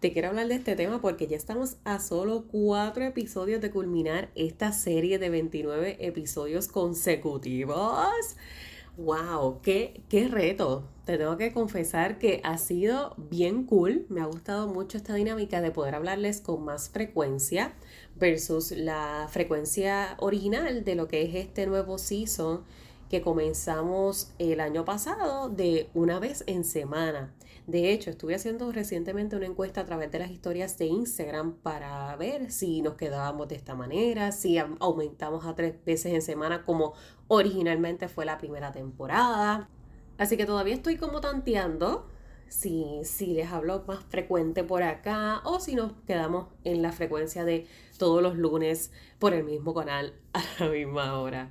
te quiero hablar de este tema porque ya estamos a solo cuatro episodios de culminar esta serie de 29 episodios consecutivos. ¡Wow! Qué, ¡Qué reto! Te tengo que confesar que ha sido bien cool. Me ha gustado mucho esta dinámica de poder hablarles con más frecuencia versus la frecuencia original de lo que es este nuevo season que comenzamos el año pasado de una vez en semana. De hecho, estuve haciendo recientemente una encuesta a través de las historias de Instagram para ver si nos quedábamos de esta manera, si aumentamos a tres veces en semana como originalmente fue la primera temporada. Así que todavía estoy como tanteando si, si les hablo más frecuente por acá o si nos quedamos en la frecuencia de todos los lunes por el mismo canal a la misma hora.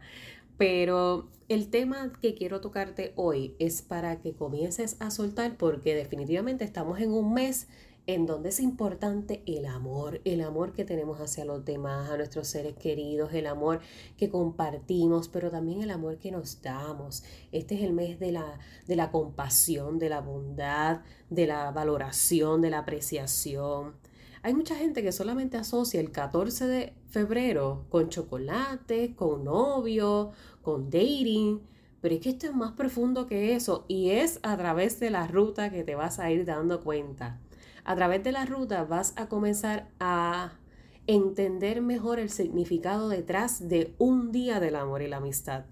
Pero el tema que quiero tocarte hoy es para que comiences a soltar porque definitivamente estamos en un mes en donde es importante el amor, el amor que tenemos hacia los demás, a nuestros seres queridos, el amor que compartimos, pero también el amor que nos damos. Este es el mes de la, de la compasión, de la bondad, de la valoración, de la apreciación. Hay mucha gente que solamente asocia el 14 de febrero con chocolate, con novio, con dating, pero es que esto es más profundo que eso y es a través de la ruta que te vas a ir dando cuenta. A través de la ruta vas a comenzar a entender mejor el significado detrás de un día del amor y la amistad.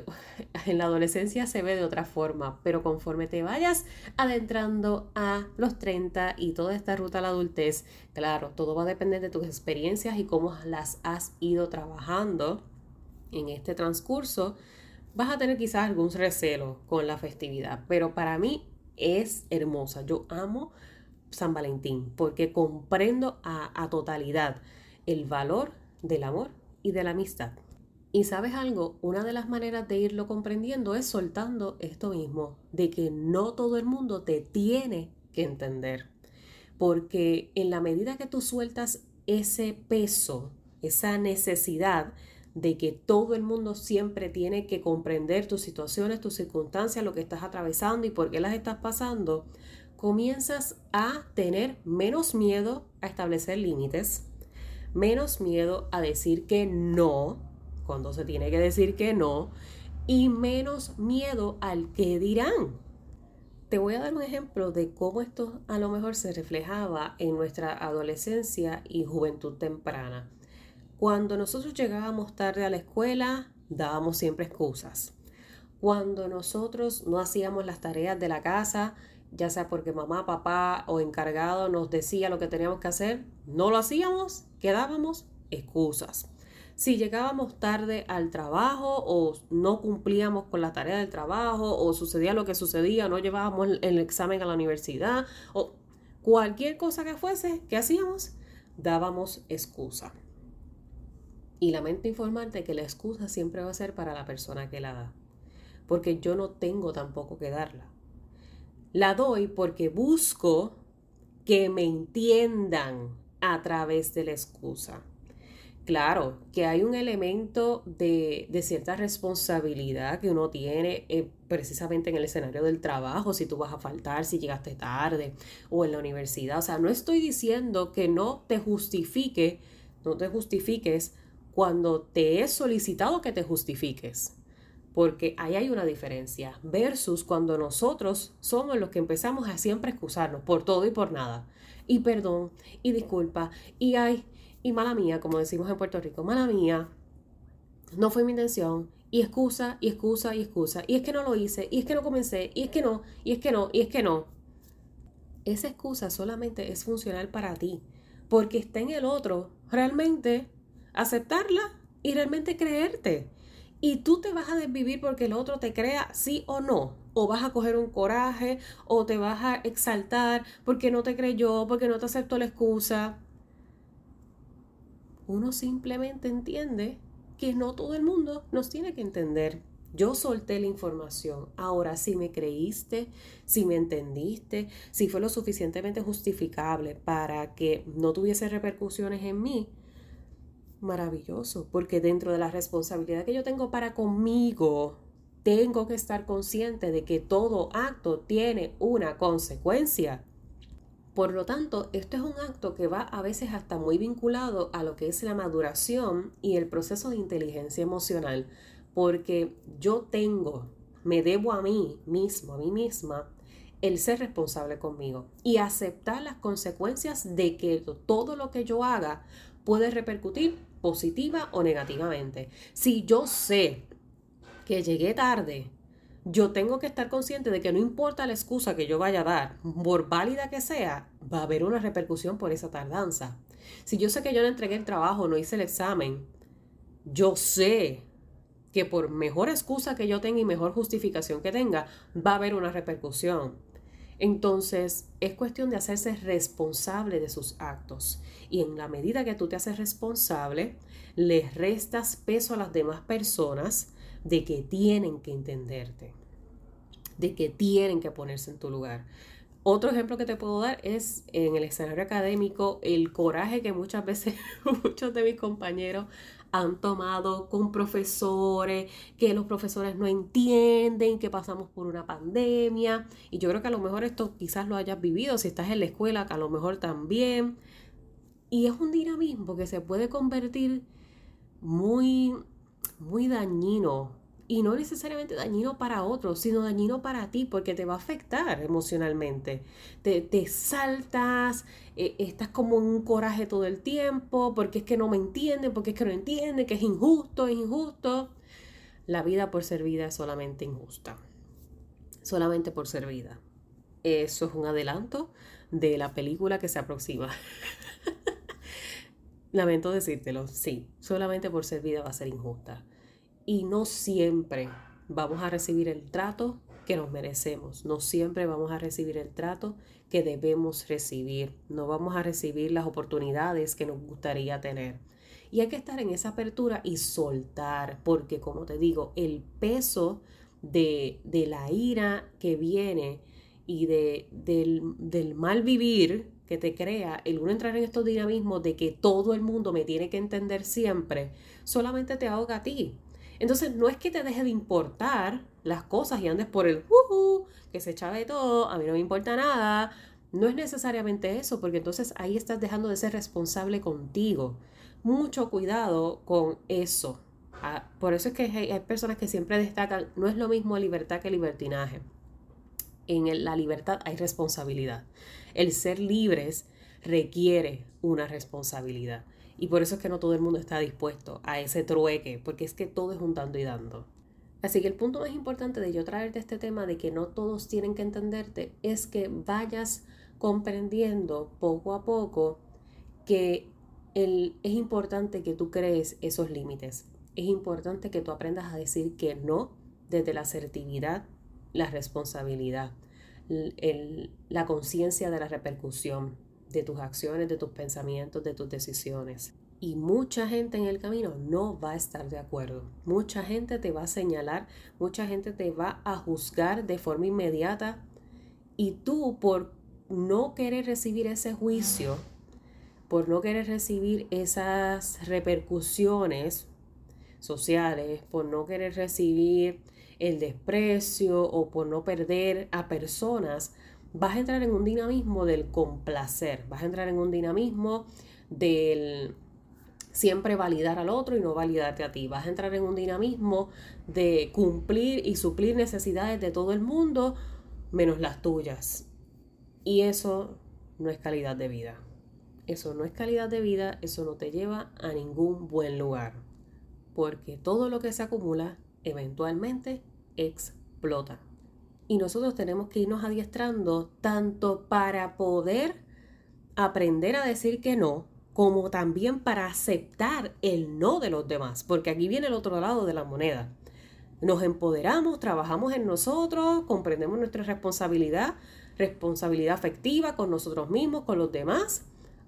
En la adolescencia se ve de otra forma, pero conforme te vayas adentrando a los 30 y toda esta ruta a la adultez, claro, todo va a depender de tus experiencias y cómo las has ido trabajando en este transcurso. Vas a tener quizás algún recelo con la festividad, pero para mí es hermosa. Yo amo San Valentín porque comprendo a, a totalidad el valor del amor y de la amistad. Y sabes algo, una de las maneras de irlo comprendiendo es soltando esto mismo, de que no todo el mundo te tiene que entender. Porque en la medida que tú sueltas ese peso, esa necesidad de que todo el mundo siempre tiene que comprender tus situaciones, tus circunstancias, lo que estás atravesando y por qué las estás pasando, comienzas a tener menos miedo a establecer límites, menos miedo a decir que no, cuando se tiene que decir que no, y menos miedo al que dirán. Te voy a dar un ejemplo de cómo esto a lo mejor se reflejaba en nuestra adolescencia y juventud temprana. Cuando nosotros llegábamos tarde a la escuela, dábamos siempre excusas. Cuando nosotros no hacíamos las tareas de la casa, ya sea porque mamá, papá o encargado nos decía lo que teníamos que hacer, no lo hacíamos, quedábamos excusas si llegábamos tarde al trabajo o no cumplíamos con la tarea del trabajo o sucedía lo que sucedía, no llevábamos el, examen a la universidad o cualquier cosa que fuese, ¿qué hacíamos? Dábamos excusa. Y lamento informarte que la excusa siempre va a ser para la persona que la da, porque yo no tengo tampoco que darla. La doy porque busco que me entiendan a través de la excusa. Claro, que hay un elemento de, cierta responsabilidad que uno tiene eh, precisamente en el escenario del trabajo, si tú vas a faltar, si llegaste tarde o en la universidad. O sea, no estoy diciendo que no te justifique, no te justifiques cuando te he solicitado que te justifiques. Porque ahí hay una diferencia versus cuando nosotros somos los que empezamos a siempre excusarnos por todo y por nada. Y perdón, y disculpa, y ay, y mala mía, como decimos en Puerto Rico, mala mía, no fue mi intención, y excusa, y excusa, y excusa, y es que no lo hice, y es que no comencé, y es que no, y es que no, y es que no. Esa excusa solamente es funcional para ti, porque está en el otro realmente aceptarla y realmente creerte. Y tú te vas a desvivir porque el otro te crea sí o no. O vas a coger un coraje, o te vas a exaltar porque no te creyó, porque no te aceptó la excusa uno simplemente entiende que no todo el mundo nos tiene que entender. Yo solté la información. Ahora, si me creíste, si me entendiste, si fue lo suficientemente justificable para que no tuviese repercusiones en mí, maravilloso, porque dentro de la responsabilidad que yo tengo para conmigo, tengo que estar consciente de que todo acto tiene una consecuencia. Por lo tanto, esto es un acto que va a veces hasta muy vinculado a lo que es la maduración y el proceso de inteligencia emocional, porque yo tengo, me debo a mí mismo, a mí misma, el ser responsable conmigo y aceptar las consecuencias de que todo lo que yo haga puede repercutir positiva o negativamente. Si yo sé que llegué tarde, yo tengo que estar consciente de que no importa la excusa que yo vaya a dar, por válida que sea, va a haber una repercusión por esa tardanza. Si yo sé que yo no entregué el trabajo, no hice el examen, yo sé que por mejor excusa que yo tenga y mejor justificación que tenga, va a haber una repercusión. Entonces, es cuestión de hacerse responsable de sus actos. Y en la medida que tú te haces responsable, les restas peso a las demás personas de que tienen que entenderte, de que tienen que ponerse en tu lugar. Otro ejemplo que te puedo dar es en el escenario académico el coraje que muchas veces muchos de mis compañeros han tomado con profesores, que los profesores no entienden, que pasamos por una pandemia. Y yo creo que a lo mejor esto quizás lo hayas vivido, si estás en la escuela, a lo mejor también. Y es un dinamismo que se puede convertir muy, muy dañino y no necesariamente dañino para otros, sino dañino para ti porque te va a afectar emocionalmente. Te, te saltas, eh, estás como en un coraje todo el tiempo, porque es que no me entienden, porque es que no entienden, que es injusto, es injusto. La vida por ser vida es solamente injusta, solamente por ser vida. Eso es un adelanto de la película que se aproxima. Lamento decírtelo, sí, solamente por ser vida va a ser injusta y no siempre vamos a recibir el trato que nos merecemos, no siempre vamos a recibir el trato que debemos recibir, no vamos a recibir las oportunidades que nos gustaría tener. Y hay que estar en esa apertura y soltar, porque como te digo, el peso de, la ira que viene y de, del, del mal vivir que te crea el uno entrar en estos dinamismos de que todo el mundo me tiene que entender siempre, solamente te ahoga a ti. Entonces, no es que te deje de importar las cosas y andes por el uh, que se echa de todo, a mí no me importa nada. No es necesariamente eso, porque entonces ahí estás dejando de ser responsable contigo. Mucho cuidado con eso. Ah, por eso es que hay, personas que siempre destacan, no es lo mismo libertad que libertinaje. En la libertad hay responsabilidad. El ser libres requiere una responsabilidad. Y por eso es que no todo el mundo está dispuesto a ese trueque, porque es que todo es un dando y dando. Así que el punto más importante de yo traerte este tema de que no todos tienen que entenderte es que vayas comprendiendo poco a poco que el, es importante que tú crees esos límites. Es importante que tú aprendas a decir que no desde la asertividad, la responsabilidad, la conciencia de la repercusión, de tus acciones, de tus pensamientos, de tus decisiones. Y mucha gente en el camino no va a estar de acuerdo. Mucha gente te va a señalar, mucha gente te va a juzgar de forma inmediata. Y tú por no querer recibir ese juicio, por no querer recibir esas repercusiones sociales, por no querer recibir el desprecio o por no perder a personas, vas a entrar en un dinamismo del complacer, vas a entrar en un dinamismo del siempre validar al otro y no validarte a ti. Vas a entrar en un dinamismo de cumplir y suplir necesidades de todo el mundo menos las tuyas. Y eso no es calidad de vida. Eso no es calidad de vida, eso no te lleva a ningún buen lugar. Porque todo lo que se acumula eventualmente explota. Y nosotros tenemos que irnos adiestrando tanto para poder aprender a decir que no, como también para aceptar el no de los demás, porque aquí viene el otro lado de la moneda. Nos empoderamos, trabajamos en nosotros, comprendemos nuestra responsabilidad, responsabilidad afectiva con nosotros mismos, con los demás,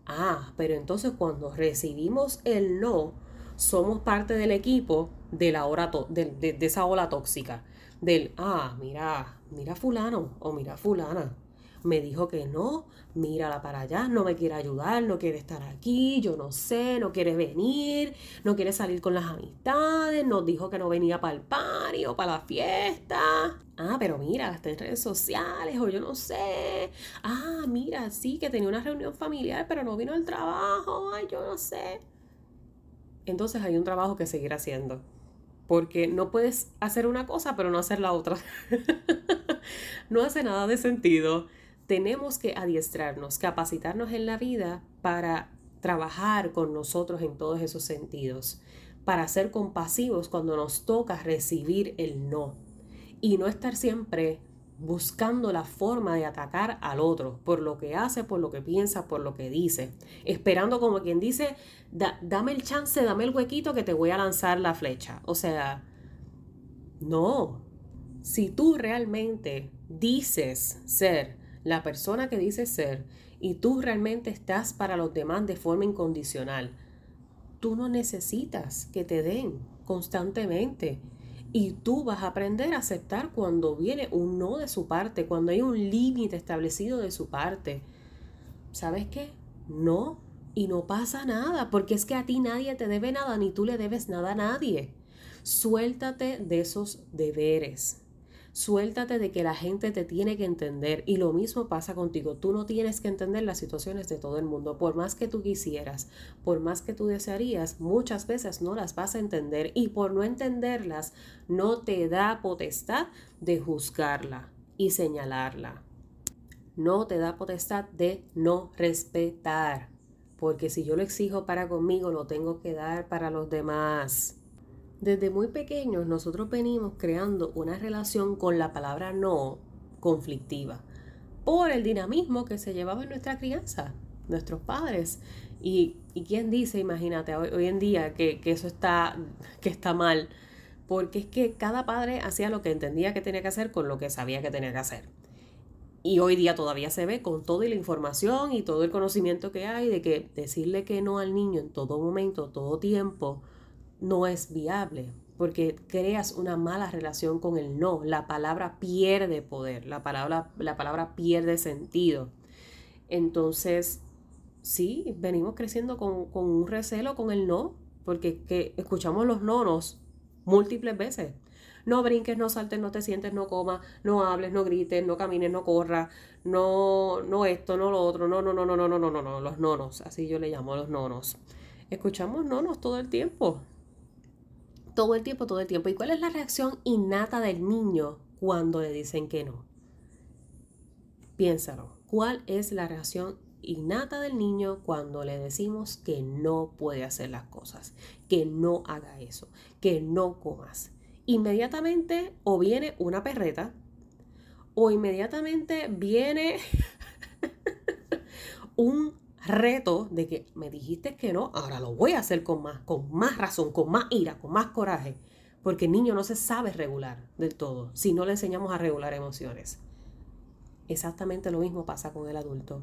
Ah, pero entonces cuando recibimos el no, somos parte del equipo de, la hora de, esa ola tóxica. Del, ah, mira, mira fulano o mira fulana. Me dijo que no, mírala para allá, no me quiere ayudar, no quiere estar aquí, yo no sé, no quiere venir, no quiere salir con las amistades, nos dijo que no venía para el party o para la fiesta. Ah, pero mira, está en redes sociales o yo no sé. Ah, mira, sí, que tenía una reunión familiar, pero no vino al trabajo, ay, yo no sé. Entonces hay un trabajo que seguir haciendo. Porque no puedes hacer una cosa, pero no hacer la otra. no hace nada de sentido tenemos que adiestrarnos, capacitarnos en la vida para trabajar con nosotros en todos esos sentidos, para ser compasivos cuando nos toca recibir el no y no estar siempre buscando la forma de atacar al otro por lo que hace, por lo que piensa, por lo que dice, esperando como quien dice, dame el chance, dame el huequito que te voy a lanzar la flecha. O sea, no, si tú realmente dices ser la persona que dices ser y tú realmente estás para los demás de forma incondicional, tú no necesitas que te den constantemente. Y tú vas a aprender a aceptar cuando viene un no de su parte, cuando hay un límite establecido de su parte. ¿Sabes qué? No, y no pasa nada, porque es que a ti nadie te debe nada, ni tú le debes nada a nadie. Suéltate de esos deberes. Suéltate de que la gente te tiene que entender y lo mismo pasa contigo. Tú no tienes que entender las situaciones de todo el mundo. Por más que tú quisieras, por más que tú desearías, muchas veces no las vas a entender y por no entenderlas no te da potestad de juzgarla y señalarla. No te da potestad de no respetar. Porque si yo lo exijo para conmigo, lo tengo que dar para los demás. Desde muy pequeños nosotros venimos creando una relación con la palabra no conflictiva por el dinamismo que se llevaba en nuestra crianza, nuestros padres. Y, quién dice, imagínate, hoy, en día que, eso está, que está mal, porque es que cada padre hacía lo que entendía que tenía que hacer con lo que sabía que tenía que hacer. Y hoy día todavía se ve con toda la información y todo el conocimiento que hay de que decirle que no al niño en todo momento, todo tiempo, no es viable porque creas una mala relación con el no. La palabra pierde poder, la palabra, la palabra pierde sentido. Entonces, sí, venimos creciendo con, un recelo con el no, porque que escuchamos los nonos múltiples veces. No brinques, no saltes, no te sientes, no comas, no hables, no grites, no camines, no corras, no, no esto, no lo otro, no, no, no, no, no, no, no, no, los nonos, así yo le llamo a los nonos. Escuchamos nonos todo el tiempo, todo el tiempo, todo el tiempo. ¿Y cuál es la reacción innata del niño cuando le dicen que no? Piénsalo. ¿Cuál es la reacción innata del niño cuando le decimos que no puede hacer las cosas, que no haga eso, que no comas? Inmediatamente o viene una perreta o inmediatamente viene un reto de que me dijiste que no, ahora lo voy a hacer con más, con más razón, con más ira, con más coraje, porque el niño no se sabe regular del todo si no le enseñamos a regular emociones. Exactamente lo mismo pasa con el adulto,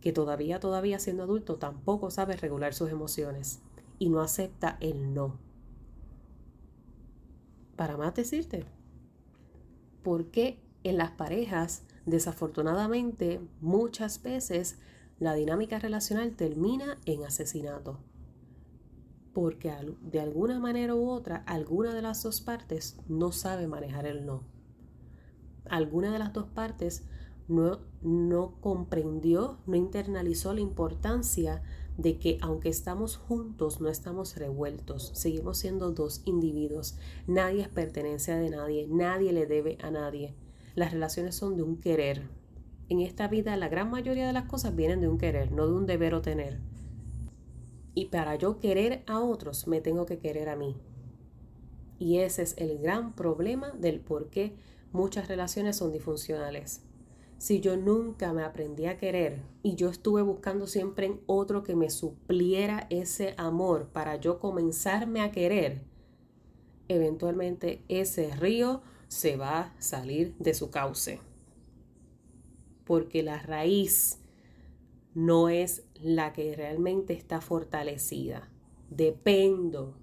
que todavía, todavía siendo adulto, tampoco sabe regular sus emociones y no acepta el no. Para más decirte, porque en las parejas, desafortunadamente, muchas veces la dinámica relacional termina en asesinato. Porque de alguna manera u otra, alguna de las dos partes no sabe manejar el no. Alguna de las dos partes no, comprendió, no internalizó la importancia de que aunque estamos juntos, no estamos revueltos, seguimos siendo dos individuos, nadie es pertenencia de nadie, nadie le debe a nadie. Las relaciones son de un querer, en esta vida la gran mayoría de las cosas vienen de un querer, no de un deber o tener. Y para yo querer a otros, me tengo que querer a mí. Y ese es el gran problema del por qué muchas relaciones son disfuncionales. Si yo nunca me aprendí a querer y yo estuve buscando siempre en otro que me supliera ese amor para yo comenzarme a querer, eventualmente ese río se va a salir de su cauce porque la raíz no es la que realmente está fortalecida. Dependo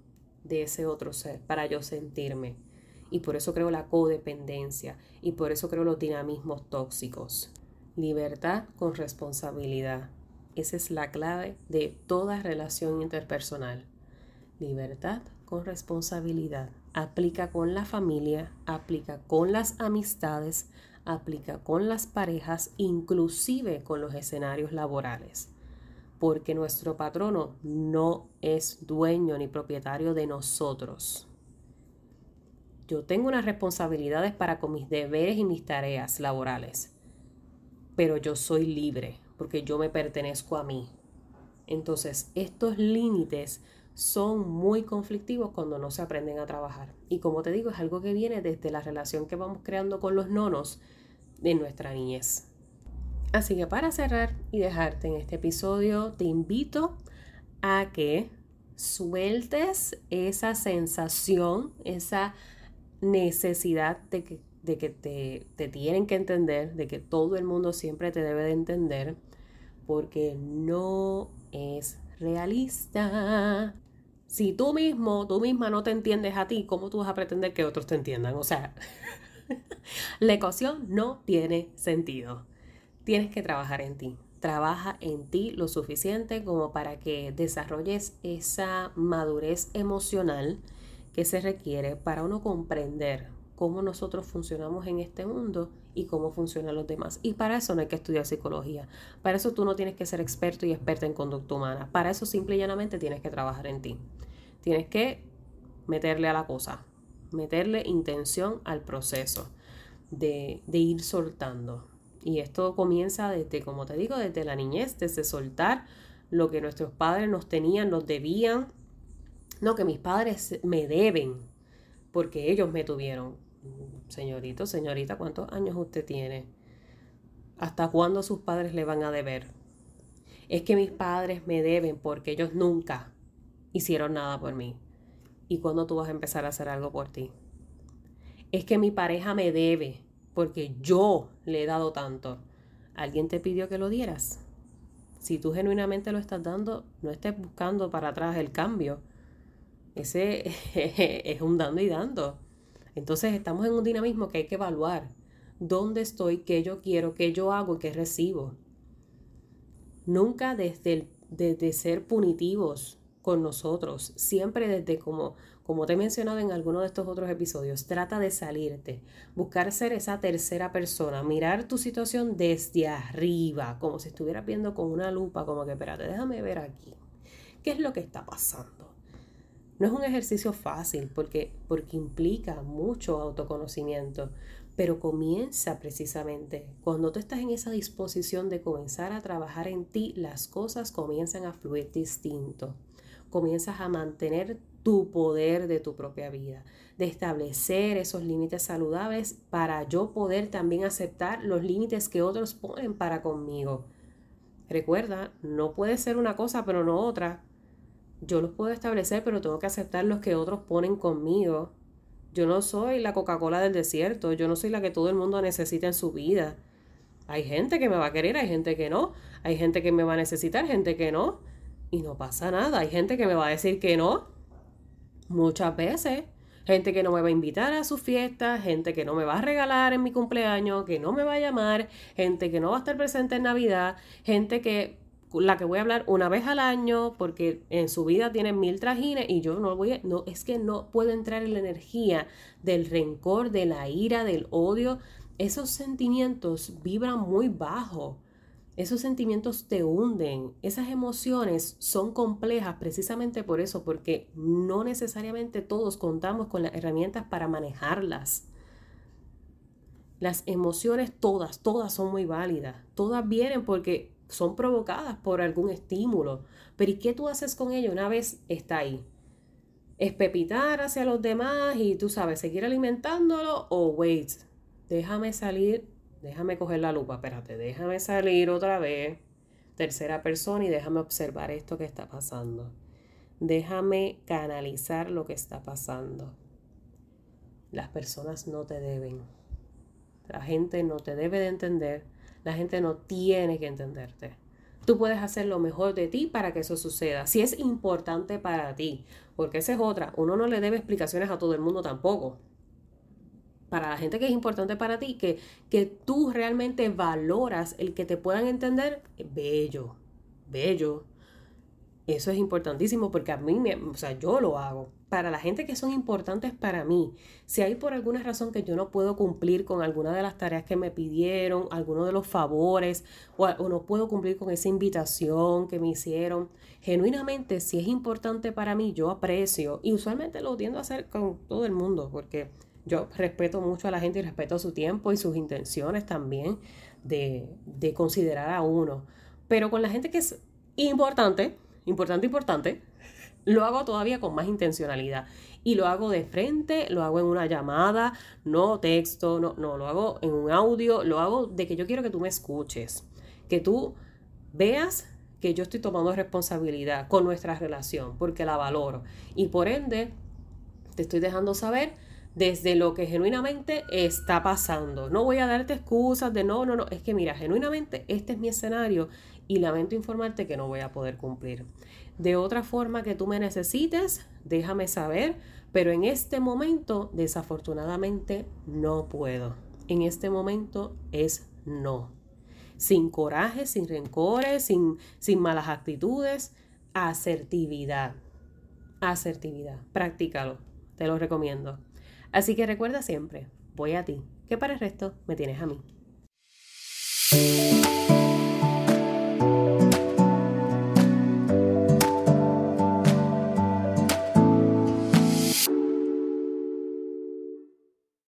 de ese otro ser para yo sentirme. Y por eso creo la codependencia y por eso creo los dinamismos tóxicos. Libertad con responsabilidad. Esa es la clave de toda relación interpersonal. Libertad con responsabilidad. Aplica con la familia, aplica con las amistades, aplica con las parejas, inclusive con los escenarios laborales. Porque nuestro patrono no es dueño ni propietario de nosotros. Yo tengo unas responsabilidades para con mis deberes y mis tareas laborales, pero yo soy libre porque yo me pertenezco a mí. Entonces, estos límites son muy conflictivos cuando no se aprenden a trabajar. Y como te digo, es algo que viene desde la relación que vamos creando con los nonos de nuestra niñez. Así que para cerrar y dejarte en este episodio, te invito a que sueltes esa sensación, esa necesidad de que, de que te, te tienen que entender, de que todo el mundo siempre te debe de entender, porque no es realista. Si tú mismo, tú misma no te entiendes a ti, ¿cómo tú vas a pretender que otros te entiendan? O sea, la ecuación no tiene sentido. Tienes que trabajar en ti. Trabaja en ti lo suficiente como para que desarrolles esa madurez emocional que se requiere para uno comprender cómo nosotros funcionamos en este mundo y cómo funcionan los demás. Y para eso no hay que estudiar psicología. Para eso tú no tienes que ser experto y experta en conducta humana. Para eso simple y llanamente tienes que trabajar en ti. Tienes que meterle a la cosa, meterle intención al proceso de, de ir soltando. Y esto comienza desde, como te digo, desde la niñez, desde soltar lo que nuestros padres nos tenían, nos debían. No, que mis padres me deben, porque ellos me tuvieron. Señorito, señorita, ¿cuántos años usted tiene? ¿Hasta cuándo sus padres le van a deber? Es que mis padres me deben porque ellos nunca hicieron nada por mí. ¿Y cuándo tú vas a empezar a hacer algo por ti? Es que mi pareja me debe porque yo le he dado tanto. ¿Alguien te pidió que lo dieras? Si tú genuinamente lo estás dando, no estés buscando para atrás el cambio. Ese es un dando y dando. Entonces estamos en un dinamismo que hay que evaluar. ¿Dónde estoy? ¿Qué yo quiero? ¿Qué yo hago? ¿Qué recibo? Nunca desde, el, ser punitivos con nosotros. Siempre desde como, como te he mencionado en alguno de estos otros episodios, trata de salirte, buscar ser esa tercera persona, mirar tu situación desde arriba, como si estuvieras viendo con una lupa, como que espérate, déjame ver aquí. ¿Qué es lo que está pasando? No es un ejercicio fácil porque, porque implica mucho autoconocimiento, pero comienza precisamente cuando tú estás en esa disposición de comenzar a trabajar en ti, las cosas comienzan a fluir distinto. Comienzas a mantener tu poder de tu propia vida, de establecer esos límites saludables para yo poder también aceptar los límites que otros ponen para conmigo. Recuerda, no puede ser una cosa pero no otra yo los puedo establecer, pero tengo que aceptar los que otros ponen conmigo. Yo no soy la Coca-Cola del desierto, yo no soy la que todo el mundo necesita en su vida. Hay gente que me va a querer, hay gente que no, hay gente que me va a necesitar, gente que no, y no pasa nada. Hay gente que me va a decir que no, muchas veces. Gente que no me va a invitar a su fiesta, gente que no me va a regalar en mi cumpleaños, que no me va a llamar, gente que no va a estar presente en Navidad, gente que la que voy a hablar una vez al año porque en su vida tiene mil trajines y yo no voy a, no, es que no puedo entrar en la energía del rencor, de la ira, del odio. Esos sentimientos vibran muy bajo. Esos sentimientos te hunden. Esas emociones son complejas precisamente por eso, porque no necesariamente todos contamos con las herramientas para manejarlas. Las emociones todas, todas son muy válidas. Todas vienen porque son provocadas por algún estímulo. Pero ¿y qué tú haces con ello una vez está ahí? ¿Es pepitar hacia los demás y tú sabes, seguir alimentándolo o wait, déjame salir, déjame coger la lupa, espérate, déjame salir otra vez, tercera persona y déjame observar esto que está pasando. Déjame canalizar lo que está pasando. Las personas no te deben. La gente no te debe de entender la gente no tiene que entenderte. tú puedes hacer lo mejor de ti para que eso suceda. Si es importante para ti, porque esa es otra, uno no le debe explicaciones a todo el mundo tampoco. Para la gente que es importante para ti, que, que tú realmente valoras el que te puedan entender, bello, bello. Eso es importantísimo porque a mí, me, o sea, yo lo hago. Para la gente que son importantes para mí, si hay por alguna razón que yo no puedo cumplir con alguna de las tareas que me pidieron, alguno de los favores, o, o no puedo cumplir con esa invitación que me hicieron, genuinamente, si es importante para mí, yo aprecio y usualmente lo tiendo a hacer con todo el mundo porque yo respeto mucho a la gente y respeto su tiempo y sus intenciones también de, de considerar a uno. Pero con la gente que es importante, importante, importante, lo hago todavía con más intencionalidad. Y lo hago de frente, lo hago en una llamada, no texto, no, no, lo hago en un audio, lo hago de que yo quiero que tú me escuches, que tú veas que yo estoy tomando responsabilidad con nuestra relación, porque la valoro. Y por ende, te estoy dejando saber desde lo que genuinamente está pasando. No voy a darte excusas de no, no, no, es que mira, genuinamente este es mi escenario y lamento informarte que no voy a poder cumplir. De otra forma que tú me necesites, déjame saber, pero en este momento desafortunadamente no puedo. En este momento es no. Sin coraje, sin rencores, sin, sin malas actitudes, asertividad. Asertividad. Practícalo. Te lo recomiendo. Así que recuerda siempre, voy a ti, que para el resto me tienes a mí.